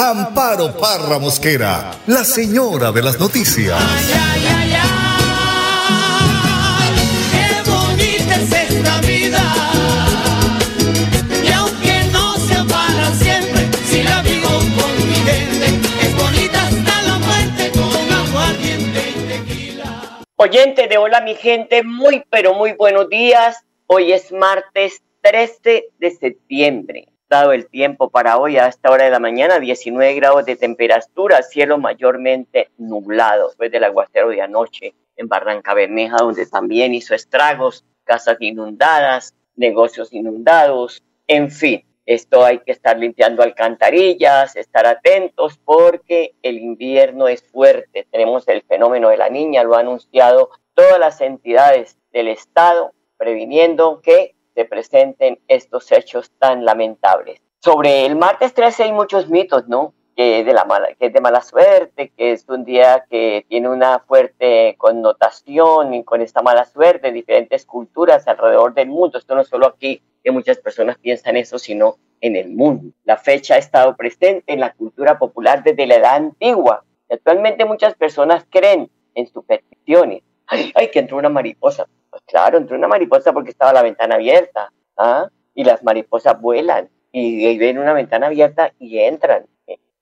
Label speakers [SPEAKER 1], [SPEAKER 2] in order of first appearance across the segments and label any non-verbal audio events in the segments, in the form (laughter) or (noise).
[SPEAKER 1] Amparo Parra Mosquera, la señora de las noticias.
[SPEAKER 2] Ay, ay, ay, ay, qué bonita es esta vida. Y aunque no sea para siempre, si la vivo con mi gente, es bonita hasta la muerte con aguardiente y tequila.
[SPEAKER 3] Oyente de Hola mi gente, muy pero muy buenos días. Hoy es martes 13 de septiembre. Dado el tiempo para hoy a esta hora de la mañana, 19 grados de temperatura, cielo mayormente nublado después del aguacero de anoche en Barranca Bermeja, donde también hizo estragos, casas inundadas, negocios inundados, en fin. Esto hay que estar limpiando alcantarillas, estar atentos porque el invierno es fuerte. Tenemos el fenómeno de la niña, lo han anunciado todas las entidades del Estado, previniendo que se presenten estos hechos tan lamentables. Sobre el martes 13 hay muchos mitos, ¿no? Que, de la mala, que es de mala suerte, que es un día que tiene una fuerte connotación y con esta mala suerte en diferentes culturas alrededor del mundo. Esto no solo aquí, que muchas personas piensan eso, sino en el mundo. La fecha ha estado presente en la cultura popular desde la edad antigua. Actualmente muchas personas creen en supersticiones. Ay, ay, que entró una mariposa. Pues claro, entró una mariposa porque estaba la ventana abierta. ¿ah? Y las mariposas vuelan y, y ven una ventana abierta y entran.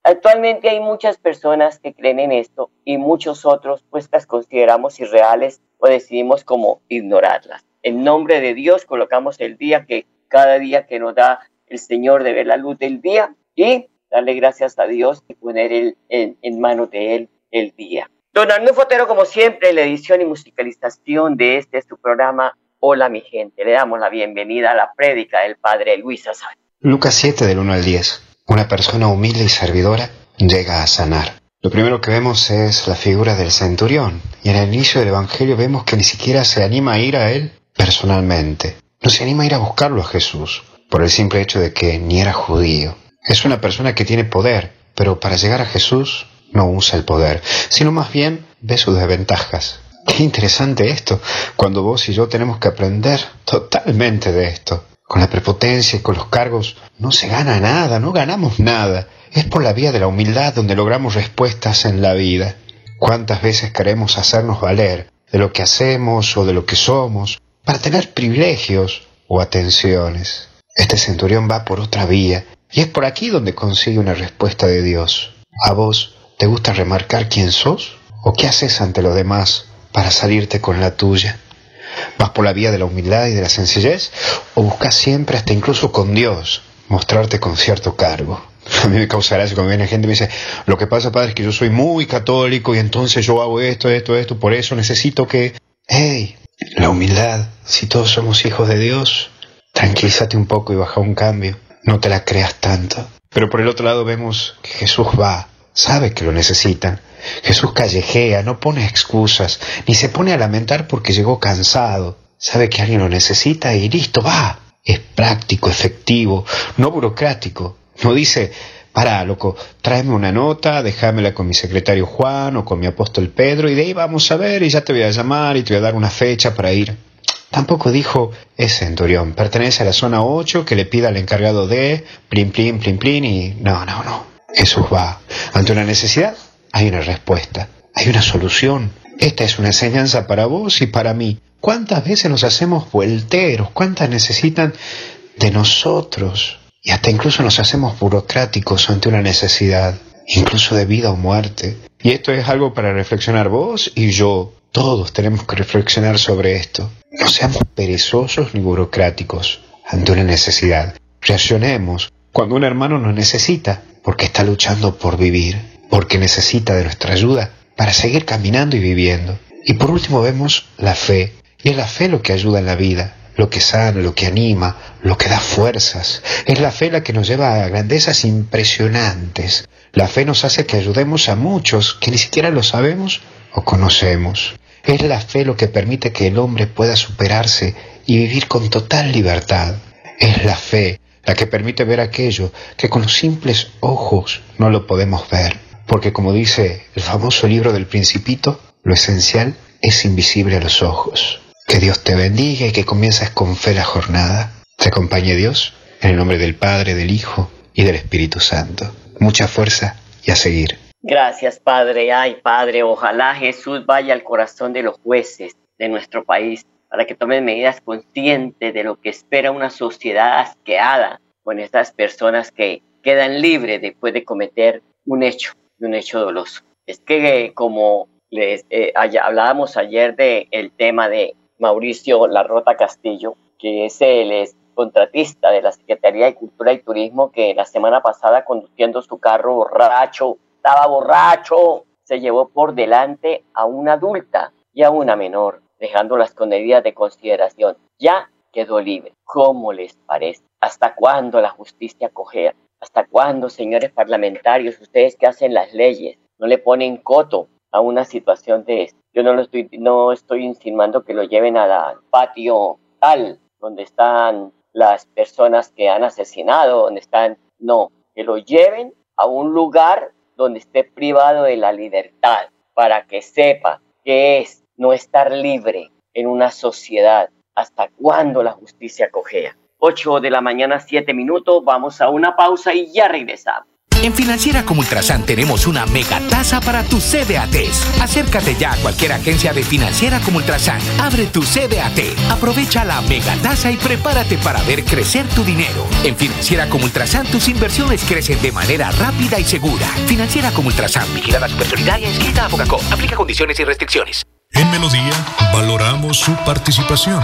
[SPEAKER 3] Actualmente hay muchas personas que creen en esto y muchos otros pues las consideramos irreales o decidimos como ignorarlas. En nombre de Dios colocamos el día que cada día que nos da el Señor de ver la luz del día y darle gracias a Dios y poner el, en, en manos de Él el día. Don Arnulfo Fotero, como siempre, en la edición y musicalización de este su programa Hola mi gente. Le damos la bienvenida a la prédica del Padre Luis Azar.
[SPEAKER 4] Lucas 7 del 1 al 10. Una persona humilde y servidora llega a sanar. Lo primero que vemos es la figura del centurión y en el inicio del Evangelio vemos que ni siquiera se anima a ir a él personalmente. No se anima a ir a buscarlo a Jesús por el simple hecho de que ni era judío. Es una persona que tiene poder, pero para llegar a Jesús no usa el poder, sino más bien ve sus desventajas. Qué interesante esto, cuando vos y yo tenemos que aprender totalmente de esto. Con la prepotencia y con los cargos no se gana nada, no ganamos nada. Es por la vía de la humildad donde logramos respuestas en la vida. ¿Cuántas veces queremos hacernos valer de lo que hacemos o de lo que somos para tener privilegios o atenciones? Este centurión va por otra vía y es por aquí donde consigue una respuesta de Dios. ¿A vos te gusta remarcar quién sos o qué haces ante los demás para salirte con la tuya? ¿Vas por la vía de la humildad y de la sencillez? ¿O buscas siempre, hasta incluso con Dios, mostrarte con cierto cargo? (laughs) A mí me causa gracia cuando viene gente y me dice, lo que pasa, padre, es que yo soy muy católico y entonces yo hago esto, esto, esto, por eso necesito que... ¡Hey! La humildad, si todos somos hijos de Dios, tranquilízate un poco y baja un cambio. No te la creas tanto. Pero por el otro lado vemos que Jesús va, sabe que lo necesitan. Jesús callejea, no pone excusas, ni se pone a lamentar porque llegó cansado. Sabe que alguien lo necesita y listo, va. Es práctico, efectivo, no burocrático. No dice, para, loco, tráeme una nota, déjamela con mi secretario Juan o con mi apóstol Pedro y de ahí vamos a ver y ya te voy a llamar y te voy a dar una fecha para ir. Tampoco dijo, es centurión, pertenece a la zona 8, que le pida al encargado de, plin, plin, plin, plin y... No, no, no. Jesús va. Ante una necesidad, hay una respuesta, hay una solución. Esta es una enseñanza para vos y para mí. ¿Cuántas veces nos hacemos vuelteros? ¿Cuántas necesitan de nosotros? Y hasta incluso nos hacemos burocráticos ante una necesidad, incluso de vida o muerte. Y esto es algo para reflexionar vos y yo. Todos tenemos que reflexionar sobre esto. No seamos perezosos ni burocráticos ante una necesidad. Reaccionemos cuando un hermano nos necesita, porque está luchando por vivir, porque necesita de nuestra ayuda para seguir caminando y viviendo. Y por último vemos la fe, y es la fe lo que ayuda en la vida. lo que sana, lo que anima, lo que da fuerzas. Es la fe la que nos lleva a grandezas impresionantes. La fe nos hace que ayudemos a muchos que ni siquiera lo sabemos o conocemos. Es la fe lo que permite que el hombre pueda superarse y vivir con total libertad. Es la fe la que permite ver aquello que con los simples ojos no lo podemos ver. Porque como dice el famoso libro del principito, lo esencial es invisible a los ojos. Que Dios te bendiga y que comiences con fe la jornada. Te acompañe Dios en el nombre del Padre, del Hijo y del Espíritu Santo. Mucha fuerza y a seguir.
[SPEAKER 3] Gracias, Padre. Ay, Padre, ojalá Jesús vaya al corazón de los jueces de nuestro país para que tomen medidas conscientes de lo que espera una sociedad asqueada con estas personas que quedan libres después de cometer un hecho, un hecho doloso. Es que como les eh, hablábamos ayer del el tema de Mauricio Larrota Castillo, que es el contratista de la Secretaría de Cultura y Turismo que la semana pasada conduciendo su carro borracho, estaba borracho, se llevó por delante a una adulta y a una menor, dejándolas con medidas de consideración. Ya quedó libre. ¿Cómo les parece? ¿Hasta cuándo la justicia cogea? ¿Hasta cuándo, señores parlamentarios, ustedes que hacen las leyes, no le ponen coto a una situación de esto? Yo no, lo estoy, no estoy insinuando que lo lleven al patio tal, donde están las personas que han asesinado, donde están, no, que lo lleven a un lugar donde esté privado de la libertad, para que sepa que es no estar libre en una sociedad. ¿Hasta cuándo la justicia cojea? 8 de la mañana, 7 minutos, vamos a una pausa y ya regresamos.
[SPEAKER 5] En Financiera como Ultrasan tenemos una mega tasa para tus CDATs. Acércate ya a cualquier agencia de Financiera como Ultrasan. Abre tu CDAT, aprovecha la mega tasa y prepárate para ver crecer tu dinero. En Financiera como Ultrasan tus inversiones crecen de manera rápida y segura. Financiera como Ultrasan, vigilada supersolidaria inscrita a Focacó. Aplica condiciones y restricciones.
[SPEAKER 6] En Melodía valoramos su participación.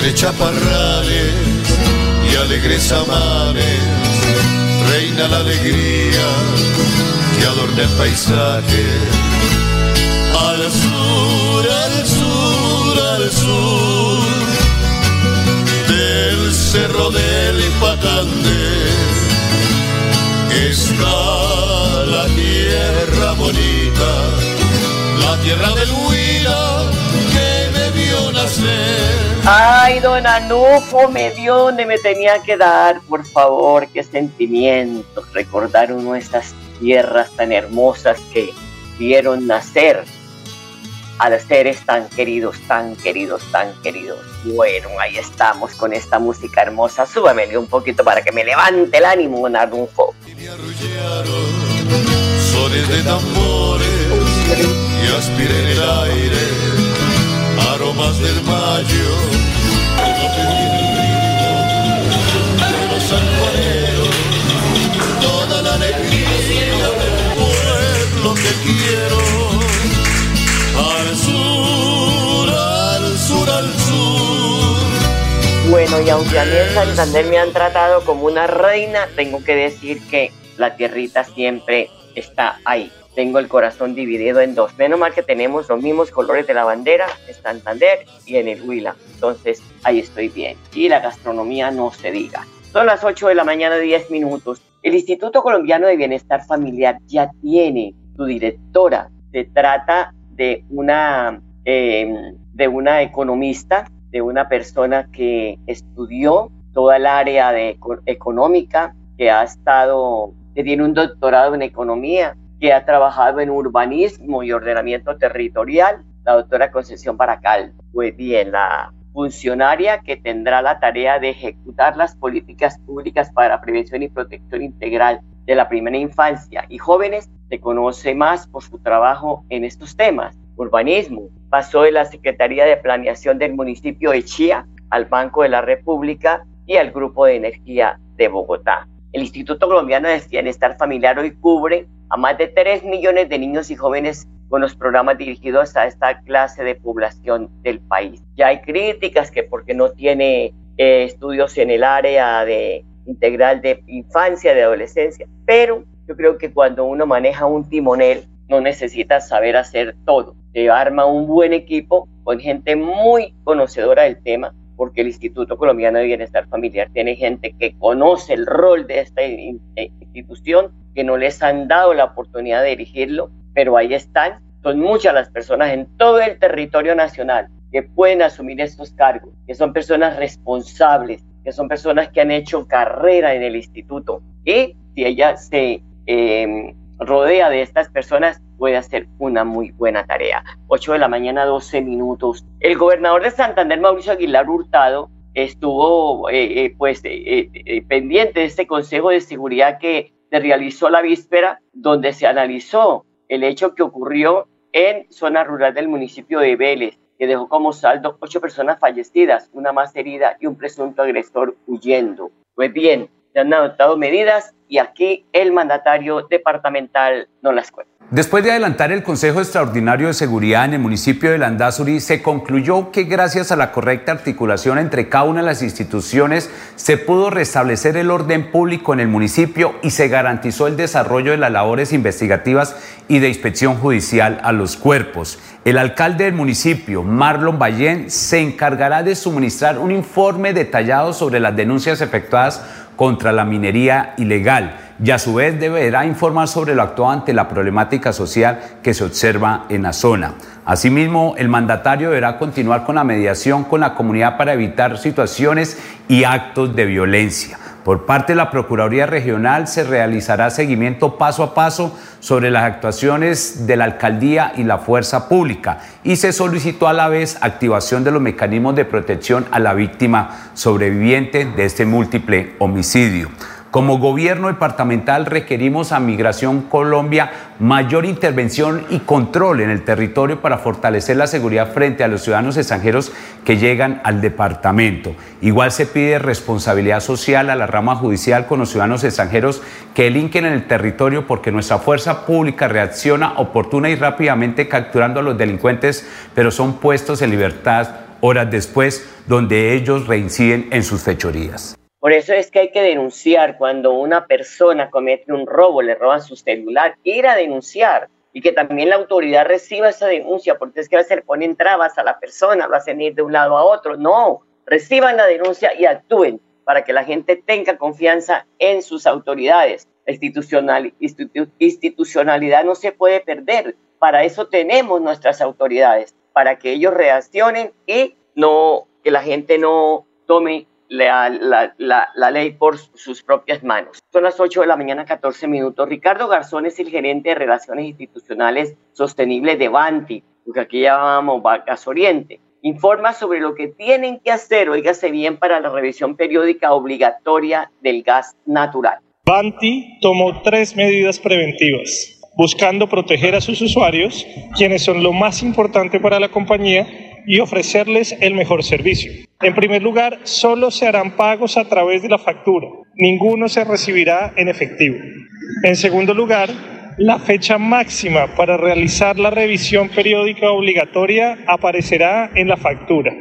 [SPEAKER 2] entre chaparrales y alegres amares, reina la alegría que adorna el paisaje. Al sur, al sur, al sur, del cerro del Ipacande, está la tierra bonita, la tierra del Huila que me vio nacer.
[SPEAKER 3] Ay, don Anufo, me dio donde me tenía que dar, por favor, qué sentimientos, recordar uno estas tierras tan hermosas que vieron nacer a los seres tan queridos, tan queridos, tan queridos. Bueno, ahí estamos con esta música hermosa. Súbamele un poquito para que me levante el ánimo, don Anufo.
[SPEAKER 2] Aromas del mayo. De los sanjuaneros, toda la alegría del pueblo que quiero. Al sur, al sur, al sur.
[SPEAKER 3] Bueno, y aunque a mí en Santander me han tratado como una reina, tengo que decir que la tierrita siempre está ahí. Tengo el corazón dividido en dos. Menos mal que tenemos los mismos colores de la bandera en Santander y en el Huila. Entonces ahí estoy bien. Y la gastronomía no se diga. Son las 8 de la mañana, 10 minutos. El Instituto Colombiano de Bienestar Familiar ya tiene su directora. Se trata de una, eh, de una economista de una persona que estudió toda el área de económica, que ha estado, que tiene un doctorado en economía, que ha trabajado en urbanismo y ordenamiento territorial, la doctora Concepción Baracal. Pues bien, la funcionaria que tendrá la tarea de ejecutar las políticas públicas para prevención y protección integral de la primera infancia y jóvenes se conoce más por su trabajo en estos temas. Urbanismo pasó de la Secretaría de Planeación del municipio de Chía al Banco de la República y al Grupo de Energía de Bogotá. El Instituto Colombiano de Bienestar Familiar hoy cubre a más de 3 millones de niños y jóvenes con los programas dirigidos a esta clase de población del país. Ya hay críticas que porque no tiene eh, estudios en el área de integral de infancia, de adolescencia, pero yo creo que cuando uno maneja un timonel no necesita saber hacer todo. Se arma un buen equipo con gente muy conocedora del tema, porque el Instituto Colombiano de Bienestar Familiar tiene gente que conoce el rol de esta eh, institución, que no les han dado la oportunidad de dirigirlo, pero ahí están. Son muchas las personas en todo el territorio nacional que pueden asumir estos cargos, que son personas responsables, que son personas que han hecho carrera en el instituto. Y si ella se eh, rodea de estas personas, puede hacer una muy buena tarea. 8 de la mañana, 12 minutos. El gobernador de Santander, Mauricio Aguilar Hurtado, estuvo eh, eh, pues eh, pendiente de este Consejo de Seguridad que se realizó la víspera, donde se analizó el hecho que ocurrió en zona rural del municipio de Vélez, que dejó como saldo ocho personas fallecidas, una más herida y un presunto agresor huyendo. Pues bien, se han adoptado medidas y aquí el mandatario departamental no las cuenta.
[SPEAKER 7] Después de adelantar el Consejo Extraordinario de Seguridad en el municipio de Landazuri, se concluyó que gracias a la correcta articulación entre cada una de las instituciones se pudo restablecer el orden público en el municipio y se garantizó el desarrollo de las labores investigativas y de inspección judicial a los cuerpos. El alcalde del municipio, Marlon Ballén, se encargará de suministrar un informe detallado sobre las denuncias efectuadas contra la minería ilegal y a su vez deberá informar sobre lo actuado ante la problemática social que se observa en la zona. Asimismo, el mandatario deberá continuar con la mediación con la comunidad para evitar situaciones y actos de violencia. Por parte de la Procuraduría Regional se realizará seguimiento paso a paso sobre las actuaciones de la alcaldía y la fuerza pública y se solicitó a la vez activación de los mecanismos de protección a la víctima sobreviviente de este múltiple homicidio. Como gobierno departamental requerimos a Migración Colombia mayor intervención y control en el territorio para fortalecer la seguridad frente a los ciudadanos extranjeros que llegan al departamento. Igual se pide responsabilidad social a la rama judicial con los ciudadanos extranjeros que delinquen en el territorio porque nuestra fuerza pública reacciona oportuna y rápidamente capturando a los delincuentes, pero son puestos en libertad horas después donde ellos reinciden en sus fechorías.
[SPEAKER 3] Por eso es que hay que denunciar cuando una persona comete un robo, le roban su celular, ir a denunciar y que también la autoridad reciba esa denuncia, porque es que a veces le trabas a la persona, lo hacen ir de un lado a otro. No, reciban la denuncia y actúen para que la gente tenga confianza en sus autoridades. Institucionalidad no se puede perder. Para eso tenemos nuestras autoridades, para que ellos reaccionen y no que la gente no tome la, la, ley por sus propias manos. Son las 8 de la mañana, 14 minutos. Ricardo Garzón es el gerente de Relaciones Institucionales Sostenibles de Banti, lo que aquí llamamos Gas Oriente. Informa sobre lo que tienen que hacer, oígase bien, para la revisión periódica obligatoria del gas natural.
[SPEAKER 8] Banti tomó tres medidas preventivas, buscando proteger a sus usuarios, quienes son lo más importante para la compañía, y ofrecerles el mejor servicio. En primer lugar, solo se harán pagos a través de la factura. Ninguno se recibirá en efectivo. En segundo lugar, la fecha máxima para realizar la revisión periódica obligatoria aparecerá en la factura.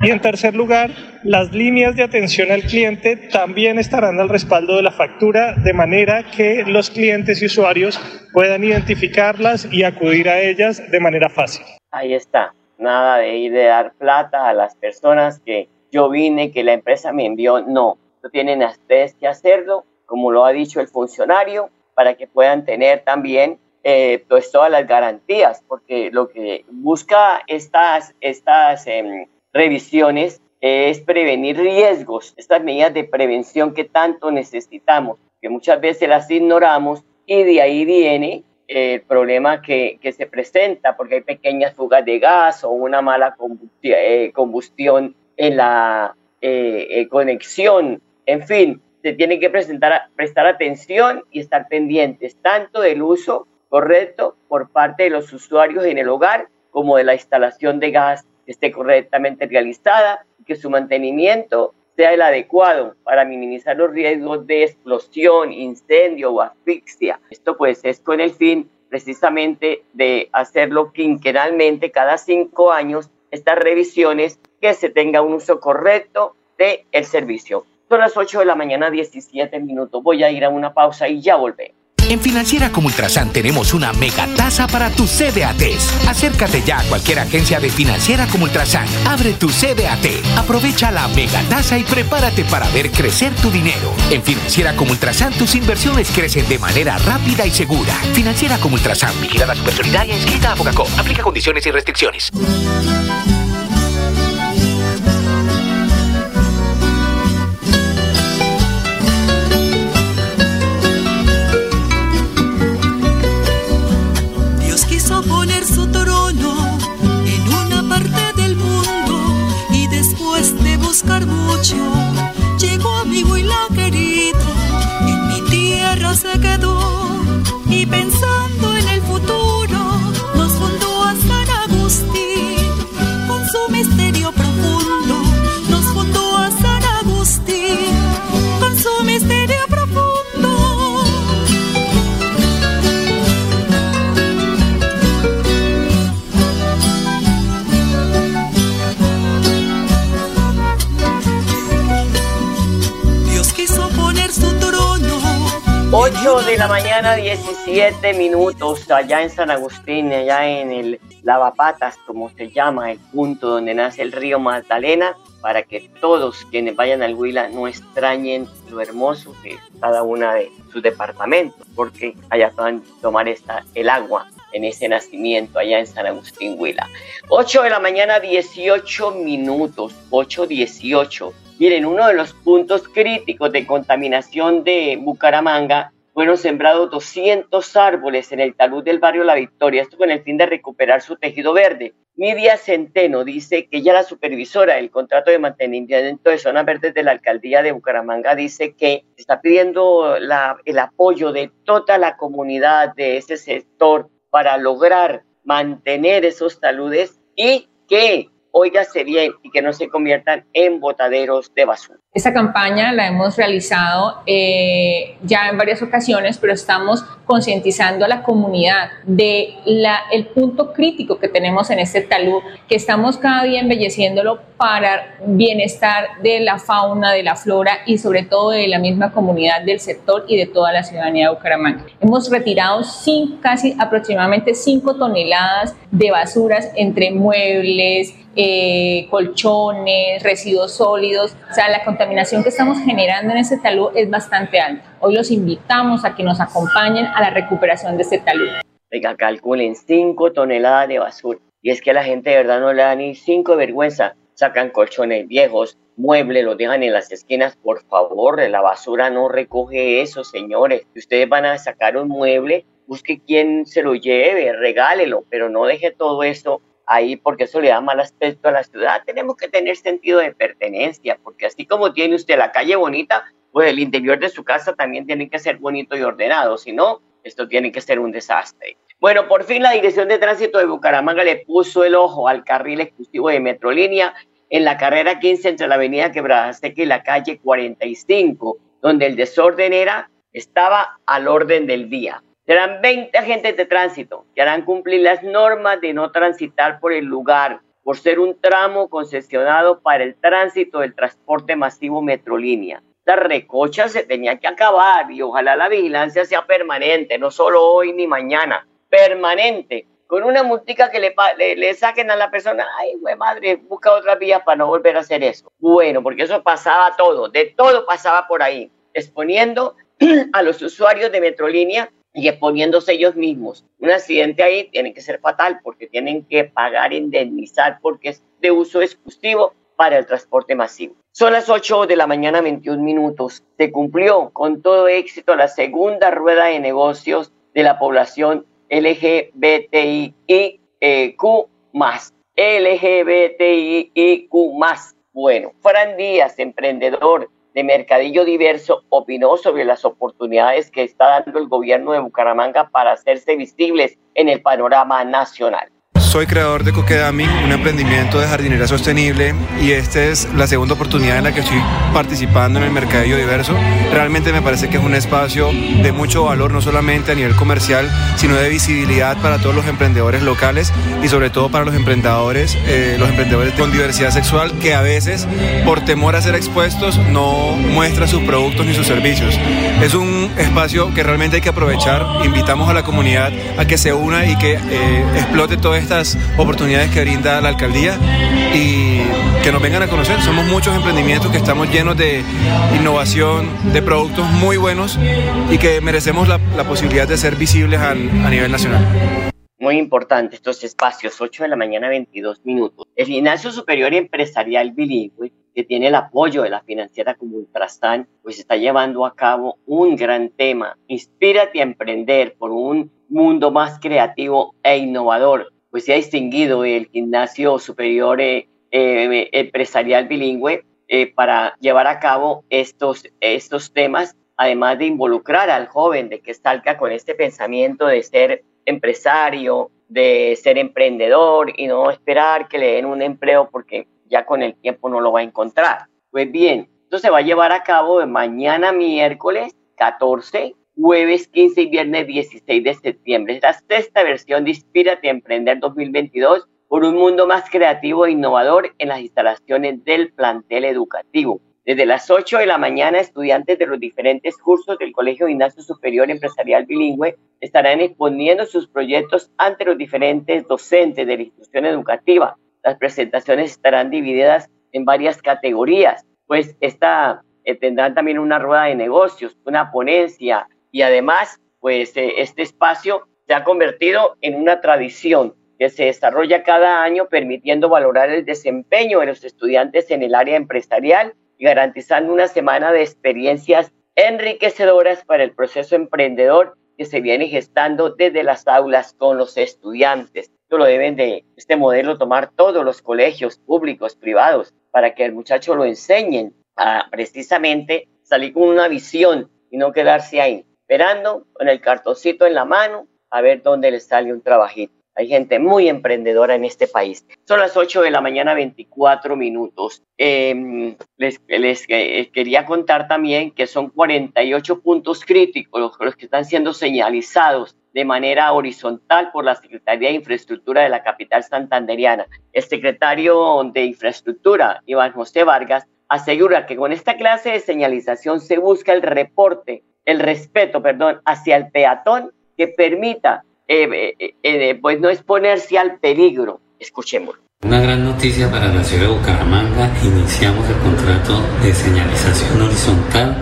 [SPEAKER 8] Y en tercer lugar, las líneas de atención al cliente también estarán al respaldo de la factura, de manera que los clientes y usuarios puedan identificarlas y acudir a ellas de manera fácil.
[SPEAKER 3] Ahí está nada de ir de dar plata a las personas que yo vine, que la empresa me envió, no, no tienen ustedes que hacerlo, como lo ha dicho el funcionario, para que puedan tener también eh, pues todas las garantías, porque lo que busca estas, estas em, revisiones es prevenir riesgos, estas medidas de prevención que tanto necesitamos, que muchas veces las ignoramos y de ahí viene el problema que, que se presenta, porque hay pequeñas fugas de gas o una mala eh, combustión en la eh, eh, conexión, en fin, se tiene que presentar, prestar atención y estar pendientes tanto del uso correcto por parte de los usuarios en el hogar como de la instalación de gas que esté correctamente realizada que su mantenimiento sea el adecuado para minimizar los riesgos de explosión, incendio o asfixia. Esto pues es con el fin precisamente de hacerlo quinquenalmente cada cinco años estas revisiones que se tenga un uso correcto del el servicio. Son las 8 de la mañana, 17 minutos. Voy a ir a una pausa y ya volvemos.
[SPEAKER 5] En Financiera como Ultrasan tenemos una mega tasa para tus CDATs. Acércate ya a cualquier agencia de Financiera como Ultrasan. Abre tu CDAT, aprovecha la mega tasa y prepárate para ver crecer tu dinero. En Financiera como Ultrasan tus inversiones crecen de manera rápida y segura. Financiera como Ultrasan, vigilada supersolidaria inscrita a Focacó. Aplica condiciones y restricciones.
[SPEAKER 3] La mañana, 17 minutos, allá en San Agustín, allá en el Lavapatas, como se llama, el punto donde nace el río Magdalena, para que todos quienes vayan al Huila no extrañen lo hermoso que es cada una de sus departamentos, porque allá puedan tomar el agua en ese nacimiento allá en San Agustín Huila. 8 de la mañana, 18 minutos, 8.18. Miren, uno de los puntos críticos de contaminación de Bucaramanga fueron sembrados 200 árboles en el talud del barrio La Victoria, esto con el fin de recuperar su tejido verde. Nidia Centeno dice que ella, la supervisora del contrato de mantenimiento de zonas verdes de la alcaldía de Bucaramanga, dice que está pidiendo el apoyo de toda la comunidad de ese sector para lograr mantener esos taludes y que, óigase bien, y que no se conviertan en botaderos de basura.
[SPEAKER 9] Esta campaña la hemos realizado eh, ya en varias ocasiones, pero estamos concientizando a la comunidad de la, el punto crítico que tenemos en este talud, que estamos cada día embelleciéndolo para bienestar de la fauna, de la flora y sobre todo de la misma comunidad del sector y de toda la ciudadanía de Bucaramanga. Hemos retirado cin- casi aproximadamente 5 toneladas de basuras entre muebles, eh, colchones, residuos sólidos. O sea, la contaminación que estamos generando en este talud es bastante alta. Hoy los invitamos a que nos acompañen a la recuperación de este talud.
[SPEAKER 3] Oiga, calculen 5 toneladas de basura. Y es que a la gente de verdad no le da ni cinco de vergüenza. Sacan colchones viejos, muebles, los dejan en las esquinas. Por favor, la basura no recoge eso, señores. Si ustedes van a sacar un mueble, busque quien se lo lleve, regálelo, pero no deje todo esto ahí porque eso le da mal aspecto a la ciudad. Tenemos que tener sentido de pertenencia, porque así como tiene usted la calle bonita, pues el interior de su casa también tiene que ser bonito y ordenado, si no, esto tiene que ser un desastre. Bueno, por fin la Dirección de Tránsito de Bucaramanga le puso el ojo al carril exclusivo de Metrolínea en la carrera 15 entre la avenida Quebrada Seca y la calle 45, donde el desorden era, estaba al orden del día. Serán 20 agentes de tránsito que harán cumplir las normas de no transitar por el lugar por ser un tramo concesionado para el tránsito del transporte masivo Metrolínea. Esta recocha se tenía que acabar y ojalá la vigilancia sea permanente, no solo hoy ni mañana, permanente, con una multica que le, le, le saquen a la persona, ay, güey, madre, busca otra vía para no volver a hacer eso. Bueno, porque eso pasaba todo, de todo pasaba por ahí, exponiendo (clears throat) a los usuarios de Metrolínea y exponiéndose ellos mismos. Un accidente ahí tiene que ser fatal porque tienen que pagar, indemnizar porque es de uso exclusivo para el transporte masivo. Son las 8 de la mañana, 21 minutos. Se cumplió con todo éxito la segunda rueda de negocios de la población LGBTIQ+. LGBTIQ+. Bueno, Fran Díaz, emprendedor de Mercadillo Diverso, opinó sobre las oportunidades que está dando el gobierno de Bucaramanga para hacerse visibles en el panorama nacional.
[SPEAKER 10] Soy creador de Coquedami, un emprendimiento de jardinería sostenible y esta es la segunda oportunidad en la que estoy participando en el Mercadillo Diverso. Realmente me parece que es un espacio de mucho valor, no solamente a nivel comercial, sino de visibilidad para todos los emprendedores locales y sobre todo para los emprendedores, eh, los emprendedores con diversidad sexual que a veces por temor a ser expuestos no muestran sus productos ni sus servicios. Es un espacio que realmente hay que aprovechar. Invitamos a la comunidad a que se una y que eh, explote toda esta oportunidades que brinda la alcaldía y que nos vengan a conocer. Somos muchos emprendimientos que estamos llenos de innovación, de productos muy buenos y que merecemos la, posibilidad de ser visibles a, a nivel nacional
[SPEAKER 3] muy importante estos espacios, 8 de la mañana 22 minutos. El Gimnasio Superior Empresarial Bilingüe, que tiene el apoyo de la financiera como Ultrasan, pues está llevando a cabo un gran tema. Inspírate a emprender por un mundo más creativo e innovador pues se ha distinguido el gimnasio superior eh, eh, empresarial bilingüe eh, para llevar a cabo estos, estos temas, además de involucrar al joven, de que salga con este pensamiento de ser empresario, de ser emprendedor y no esperar que le den un empleo porque ya con el tiempo no lo va a encontrar. Pues bien, esto se va a llevar a cabo de mañana miércoles 14 jueves 15 y viernes 16 de septiembre. Es la sexta versión de Inspírate a Emprender 2022 por un mundo más creativo e innovador en las instalaciones del plantel educativo. Desde las 8 de la mañana, estudiantes de los diferentes cursos del Colegio Gimnasio Superior Empresarial Bilingüe estarán exponiendo sus proyectos ante los diferentes docentes de la institución educativa. Las presentaciones estarán divididas en varias categorías, pues esta, eh, tendrán también una rueda de negocios, una ponencia, y además, pues eh, este espacio se ha convertido en una tradición que se desarrolla cada año permitiendo valorar el desempeño de los estudiantes en el área empresarial y garantizando una semana de experiencias enriquecedoras para el proceso emprendedor que se viene gestando desde las aulas con los estudiantes. Esto lo deben de este modelo tomar todos los colegios públicos, privados, para que el muchacho lo enseñen a precisamente salir con una visión y no quedarse ahí esperando con el cartoncito en la mano a ver dónde le sale un trabajito. Hay gente muy emprendedora en este país. Son las 8 de la mañana, 24 minutos. Em, les, eh, quería contar también que son 48 puntos críticos los, los que están siendo señalizados de manera horizontal por la Secretaría de Infraestructura de la capital santanderiana. El secretario de Infraestructura, Iván José Vargas, asegura que con esta clase de señalización se busca el reporte el respeto, perdón, hacia el peatón que permita eh, eh, eh, pues no exponerse al peligro. Escuchemos.
[SPEAKER 11] Una gran noticia para la ciudad de Bucaramanga, iniciamos el contrato de señalización horizontal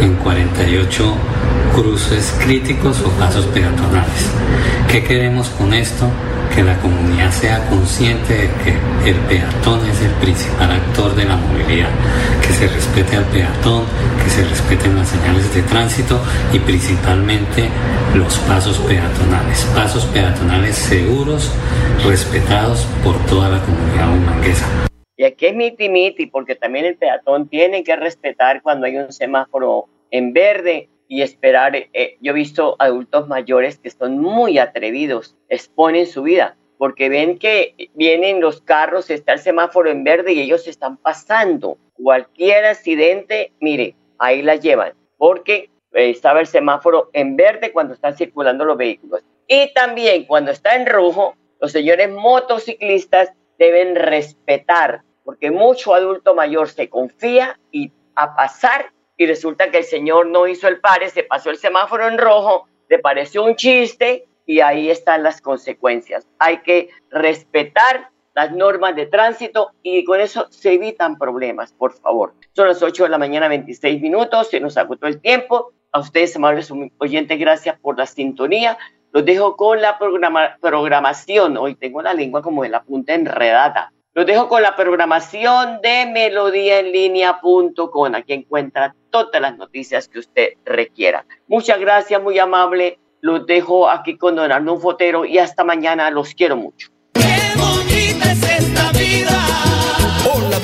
[SPEAKER 11] en 48 cruces críticos o pasos peatonales. ¿Qué queremos con esto? Que la comunidad sea consciente de que el peatón es el principal actor de la movilidad, que se respete al peatón, que se respeten las señales de tránsito y principalmente los pasos peatonales, pasos peatonales seguros, respetados por toda la comunidad humanguesa.
[SPEAKER 3] Y aquí es miti miti, porque también el peatón tiene que respetar cuando hay un semáforo en verde y esperar. Eh, yo he visto adultos mayores que son muy atrevidos, exponen su vida, porque ven que vienen los carros, está el semáforo en verde y ellos están pasando. Cualquier accidente, mire, ahí la llevan, porque eh, estaba el semáforo en verde cuando están circulando los vehículos. Y también cuando está en rojo, los señores motociclistas deben respetar, porque mucho adulto mayor se confía y a pasar y resulta que el señor no hizo el pare, se pasó el semáforo en rojo, le pareció un chiste y ahí están las consecuencias. Hay que respetar las normas de tránsito y con eso se evitan problemas, por favor. Son las 8 de la mañana, 26 minutos, se nos agotó el tiempo A ustedes, amables oyentes, gracias por la sintonía. Los dejo con la programación. Hoy tengo la lengua como de la punta enredada. Los dejo con la programación de melodíaenlínea.com. Aquí encuentra todas las noticias que usted requiera. Muchas gracias, muy amable. Los dejo aquí con Don Arnón Fotero y hasta mañana. Los quiero mucho.
[SPEAKER 1] Hola